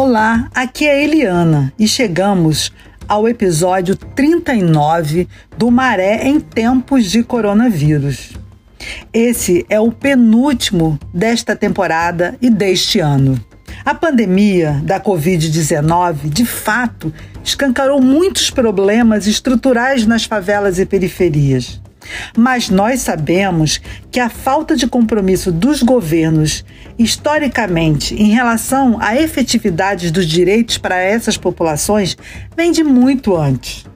Olá, aqui é Eliana e chegamos ao episódio 39 do Maré em Tempos de Coronavírus. Esse é o penúltimo desta temporada e deste ano. A pandemia da Covid-19, de fato, escancarou muitos problemas estruturais nas favelas e periferias. Mas nós sabemos que a falta de compromisso dos governos, historicamente, em relação à efetividade dos direitos para essas populações, vem de muito antes.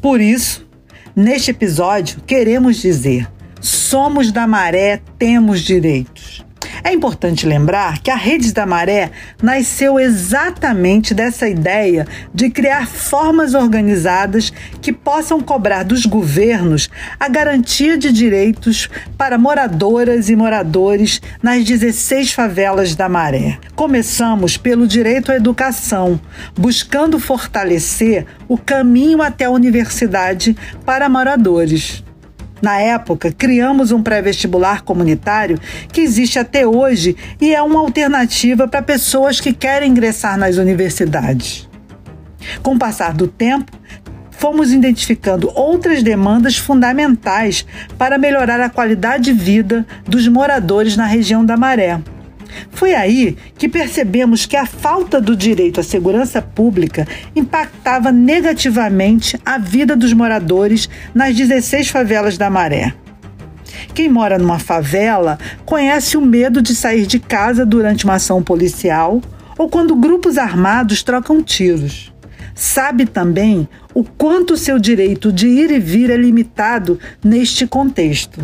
Por isso, neste episódio, queremos dizer: somos da maré, temos direitos. É importante lembrar que a Rede da Maré nasceu exatamente dessa ideia de criar formas organizadas que possam cobrar dos governos a garantia de direitos para moradoras e moradores nas 16 favelas da Maré. Começamos pelo direito à educação, buscando fortalecer o caminho até a universidade para moradores. Na época, criamos um pré-vestibular comunitário que existe até hoje e é uma alternativa para pessoas que querem ingressar nas universidades. Com o passar do tempo, fomos identificando outras demandas fundamentais para melhorar a qualidade de vida dos moradores na região da Maré. Foi aí que percebemos que a falta do direito à segurança pública impactava negativamente a vida dos moradores nas 16 favelas da Maré. Quem mora numa favela conhece o medo de sair de casa durante uma ação policial ou quando grupos armados trocam tiros. Sabe também o quanto seu direito de ir e vir é limitado neste contexto.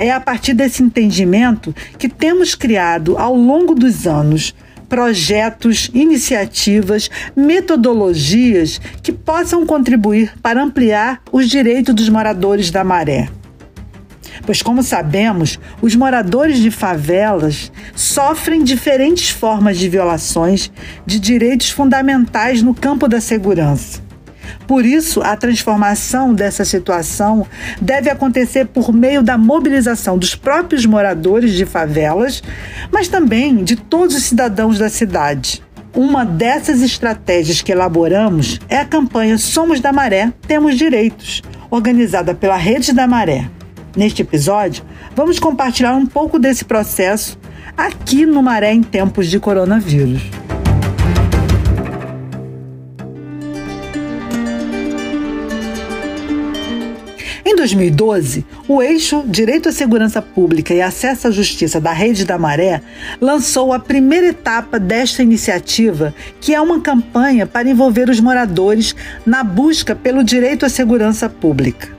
É a partir desse entendimento que temos criado ao longo dos anos projetos, iniciativas, metodologias que possam contribuir para ampliar os direitos dos moradores da Maré. Pois, como sabemos, os moradores de favelas sofrem diferentes formas de violações de direitos fundamentais no campo da segurança. Por isso, a transformação dessa situação deve acontecer por meio da mobilização dos próprios moradores de favelas, mas também de todos os cidadãos da cidade. Uma dessas estratégias que elaboramos é a campanha Somos da Maré, Temos Direitos, organizada pela Rede da Maré. Neste episódio, vamos compartilhar um pouco desse processo aqui no Maré em tempos de coronavírus. 2012, o eixo Direito à Segurança Pública e Acesso à Justiça da Rede da Maré lançou a primeira etapa desta iniciativa, que é uma campanha para envolver os moradores na busca pelo direito à segurança pública.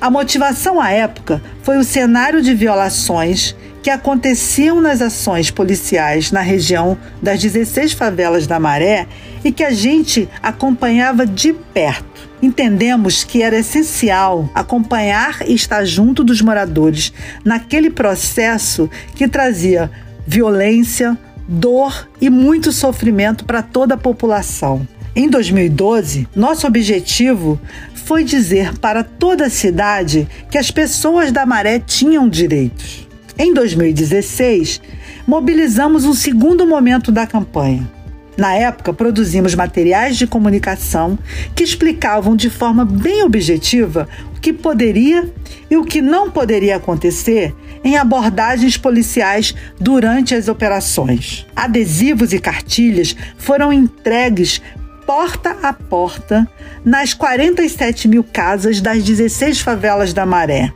A motivação à época foi o cenário de violações que aconteciam nas ações policiais na região das 16 favelas da Maré e que a gente acompanhava de perto. Entendemos que era essencial acompanhar e estar junto dos moradores naquele processo que trazia violência, dor e muito sofrimento para toda a população. Em 2012, nosso objetivo foi dizer para toda a cidade que as pessoas da Maré tinham direitos. Em 2016, mobilizamos um segundo momento da campanha na época, produzimos materiais de comunicação que explicavam de forma bem objetiva o que poderia e o que não poderia acontecer em abordagens policiais durante as operações. Adesivos e cartilhas foram entregues porta a porta nas 47 mil casas das 16 favelas da Maré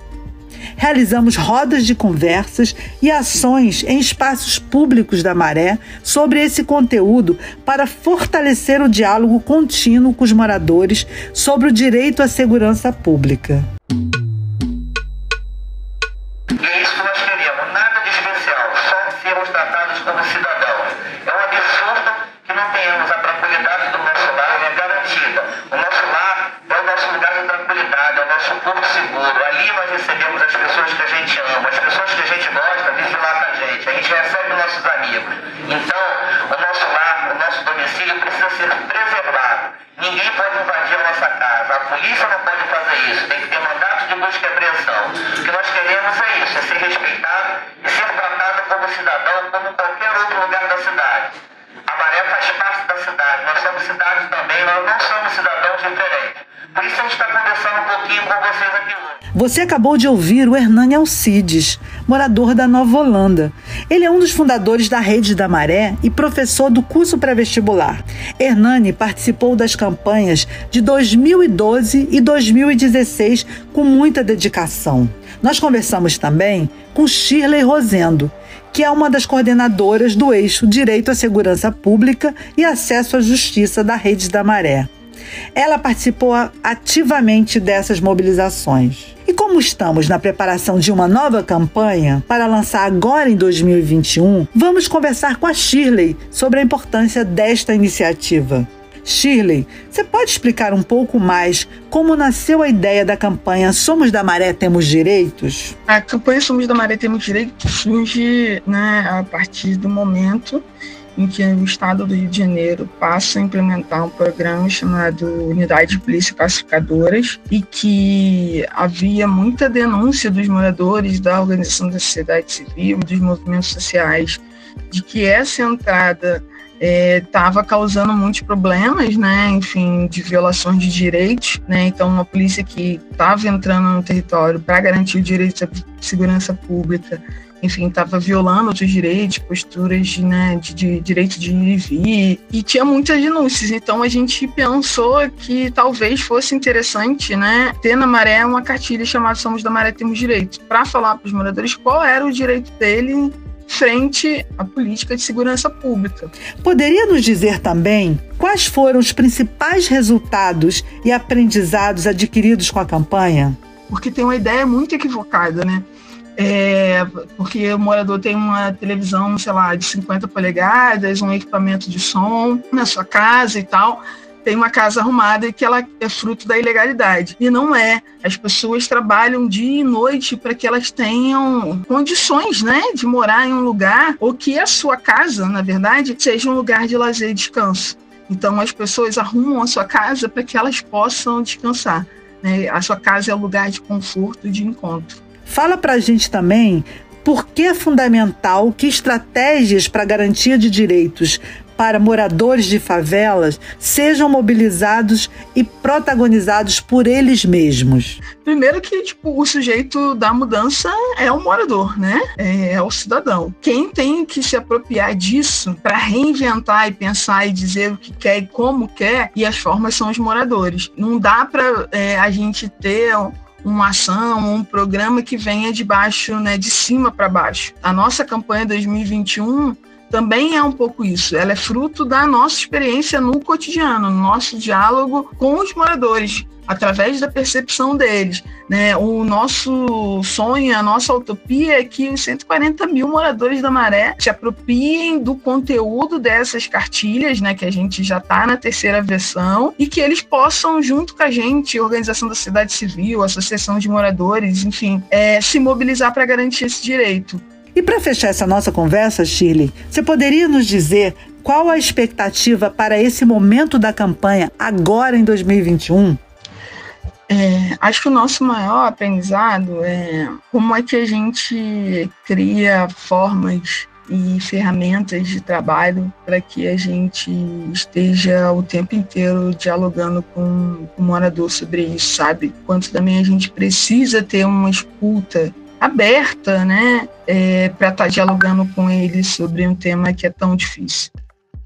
realizamos rodas de conversas e ações em espaços públicos da Maré sobre esse conteúdo para fortalecer o diálogo contínuo com os moradores sobre o direito à segurança pública. recebe nossos amigos. Então, o nosso lar, o nosso domicílio precisa ser preservado. Ninguém pode invadir a nossa casa. A polícia não pode fazer isso. Tem que ter mandato de busca e apreensão. O que nós queremos é isso, é ser respeitado e ser tratado como cidadão, como qualquer outro lugar da cidade. A Maré faz parte da cidade. Nós somos cidades também, nós não somos cidadãos diferentes. Por isso a gente está você acabou de ouvir o Hernani Alcides, morador da Nova Holanda. Ele é um dos fundadores da Rede da Maré e professor do curso pré-vestibular. Hernani participou das campanhas de 2012 e 2016 com muita dedicação. Nós conversamos também com Shirley Rosendo, que é uma das coordenadoras do eixo Direito à Segurança Pública e Acesso à Justiça da Rede da Maré. Ela participou ativamente dessas mobilizações. E como estamos na preparação de uma nova campanha para lançar agora em 2021, vamos conversar com a Shirley sobre a importância desta iniciativa. Shirley, você pode explicar um pouco mais como nasceu a ideia da campanha Somos da Maré Temos Direitos? A campanha Somos da Maré Temos Direitos surge né, a partir do momento em que o Estado do Rio de Janeiro passa a implementar um programa chamado Unidade de Polícia Pacificadoras e que havia muita denúncia dos moradores, da organização da sociedade civil, dos movimentos sociais, de que essa entrada estava é, causando muitos problemas, né, enfim, de violações de direitos, né, então uma polícia que estava entrando no território para garantir o direito à segurança pública enfim, estava violando outros direitos, posturas né, de, de, direito de ir e vir, e tinha muitas denúncias. Então a gente pensou que talvez fosse interessante né, ter na Maré uma cartilha chamada Somos da Maré Temos Direito, para falar para os moradores qual era o direito dele frente à política de segurança pública. Poderia nos dizer também quais foram os principais resultados e aprendizados adquiridos com a campanha? Porque tem uma ideia muito equivocada, né? É, porque o morador tem uma televisão, sei lá, de 50 polegadas, um equipamento de som na sua casa e tal. Tem uma casa arrumada e que ela é fruto da ilegalidade. E não é. As pessoas trabalham dia e noite para que elas tenham condições, né, de morar em um lugar ou que a sua casa, na verdade, seja um lugar de lazer e descanso. Então as pessoas arrumam a sua casa para que elas possam descansar. Né? A sua casa é o lugar de conforto e de encontro. Fala para a gente também por que é fundamental que estratégias para garantia de direitos para moradores de favelas sejam mobilizados e protagonizados por eles mesmos? Primeiro que tipo, o sujeito da mudança é o morador, né? É, é o cidadão. Quem tem que se apropriar disso para reinventar e pensar e dizer o que quer e como quer, e as formas são os moradores. Não dá para é, a gente ter uma ação, um programa que venha de baixo, né, de cima para baixo. A nossa campanha 2021 também é um pouco isso. Ela é fruto da nossa experiência no cotidiano, no nosso diálogo com os moradores através da percepção deles. Né? O nosso sonho, a nossa utopia é que os 140 mil moradores da Maré se apropriem do conteúdo dessas cartilhas, né? que a gente já está na terceira versão, e que eles possam, junto com a gente, organização da cidade civil, associação de moradores, enfim, é, se mobilizar para garantir esse direito. E para fechar essa nossa conversa, Shirley, você poderia nos dizer qual a expectativa para esse momento da campanha agora em 2021? É, acho que o nosso maior aprendizado é como é que a gente cria formas e ferramentas de trabalho para que a gente esteja o tempo inteiro dialogando com o morador sobre isso, sabe? Quanto também a gente precisa ter uma escuta aberta, né, é, para estar tá dialogando com eles sobre um tema que é tão difícil.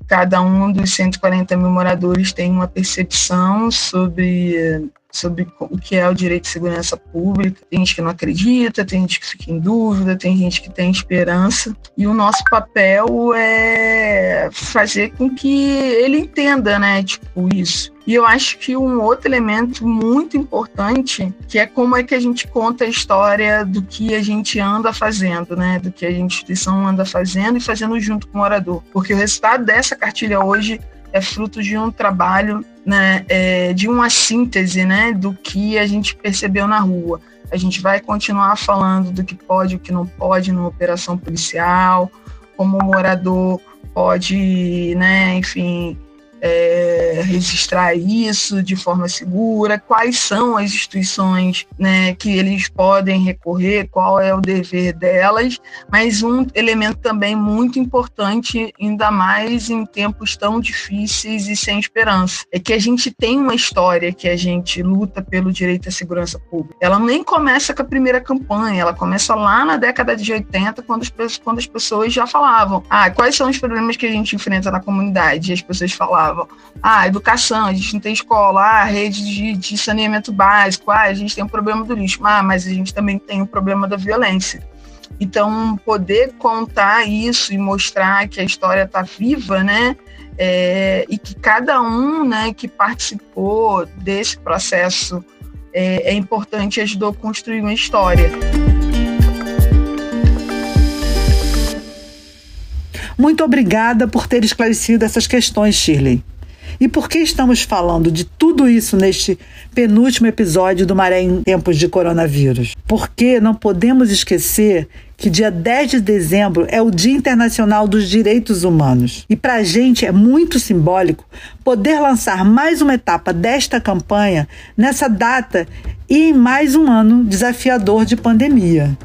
Cada um dos 140 mil moradores tem uma percepção sobre sobre o que é o direito de segurança pública. Tem gente que não acredita, tem gente que fica em dúvida, tem gente que tem esperança. E o nosso papel é fazer com que ele entenda, né, tipo, isso. E eu acho que um outro elemento muito importante, que é como é que a gente conta a história do que a gente anda fazendo, né? Do que a instituição anda fazendo e fazendo junto com o morador. Porque o resultado dessa cartilha hoje é fruto de um trabalho, né, é, de uma síntese né, do que a gente percebeu na rua. A gente vai continuar falando do que pode e o que não pode numa operação policial, como o morador pode, né, enfim, é, registrar isso de forma segura, quais são as instituições né, que eles podem recorrer, qual é o dever delas, mas um elemento também muito importante, ainda mais em tempos tão difíceis e sem esperança, é que a gente tem uma história que a gente luta pelo direito à segurança pública. Ela nem começa com a primeira campanha, ela começa lá na década de 80, quando as, quando as pessoas já falavam: ah, quais são os problemas que a gente enfrenta na comunidade? E as pessoas falavam: ah, educação, a gente não tem escola, ah, rede de, de saneamento básico, ah, a gente tem um problema do lixo, ah, mas a gente também tem o um problema da violência. Então, poder contar isso e mostrar que a história está viva, né? É, e que cada um né, que participou desse processo é, é importante ajudou a construir uma história. Muito obrigada por ter esclarecido essas questões, Shirley. E por que estamos falando de tudo isso neste penúltimo episódio do Maré em Tempos de Coronavírus? Porque não podemos esquecer que dia 10 de dezembro é o Dia Internacional dos Direitos Humanos. E para a gente é muito simbólico poder lançar mais uma etapa desta campanha nessa data e em mais um ano desafiador de pandemia.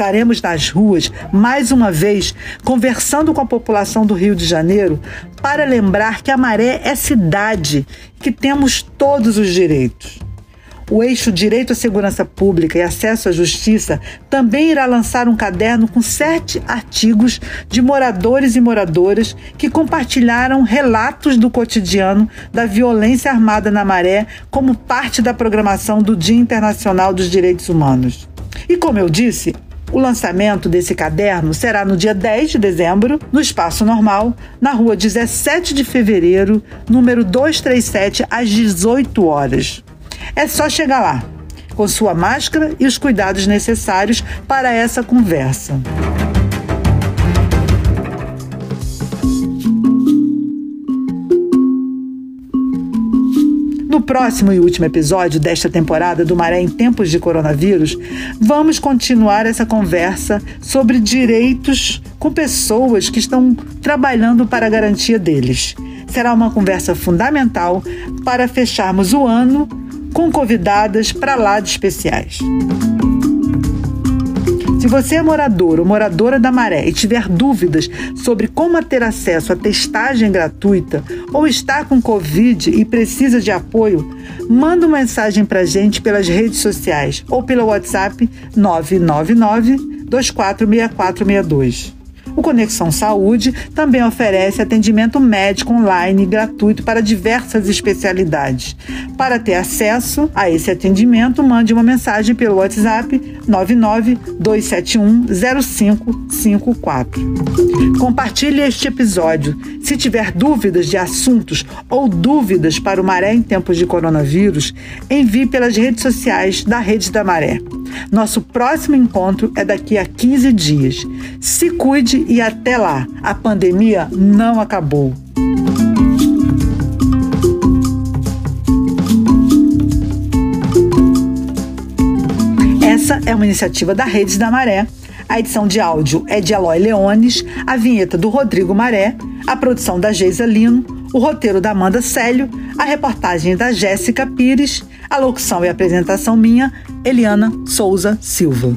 Estaremos nas ruas mais uma vez conversando com a população do Rio de Janeiro para lembrar que a Maré é cidade, que temos todos os direitos. O eixo Direito à Segurança Pública e Acesso à Justiça também irá lançar um caderno com sete artigos de moradores e moradoras que compartilharam relatos do cotidiano da violência armada na Maré como parte da programação do Dia Internacional dos Direitos Humanos. E como eu disse, o lançamento desse caderno será no dia 10 de dezembro, no Espaço Normal, na rua 17 de fevereiro, número 237, às 18 horas. É só chegar lá, com sua máscara e os cuidados necessários para essa conversa. No próximo e último episódio desta temporada do Maré em Tempos de Coronavírus, vamos continuar essa conversa sobre direitos com pessoas que estão trabalhando para a garantia deles. Será uma conversa fundamental para fecharmos o ano com convidadas para lá de especiais. Se você é morador ou moradora da Maré e tiver dúvidas sobre como ter acesso à testagem gratuita ou está com Covid e precisa de apoio, manda uma mensagem para a gente pelas redes sociais ou pelo WhatsApp 999 246462. O Conexão Saúde também oferece atendimento médico online gratuito para diversas especialidades. Para ter acesso a esse atendimento, mande uma mensagem pelo WhatsApp 992710554. Compartilhe este episódio. Se tiver dúvidas de assuntos ou dúvidas para o Maré em tempos de coronavírus, envie pelas redes sociais da Rede da Maré. Nosso próximo encontro é daqui a 15 dias. Se cuide e até lá. A pandemia não acabou. Essa é uma iniciativa da Redes da Maré. A edição de áudio é de Aloy Leones, a vinheta do Rodrigo Maré, a produção da Geisa Lino, o roteiro da Amanda Célio, a reportagem da Jéssica Pires, a locução e apresentação minha, Eliana Souza Silva.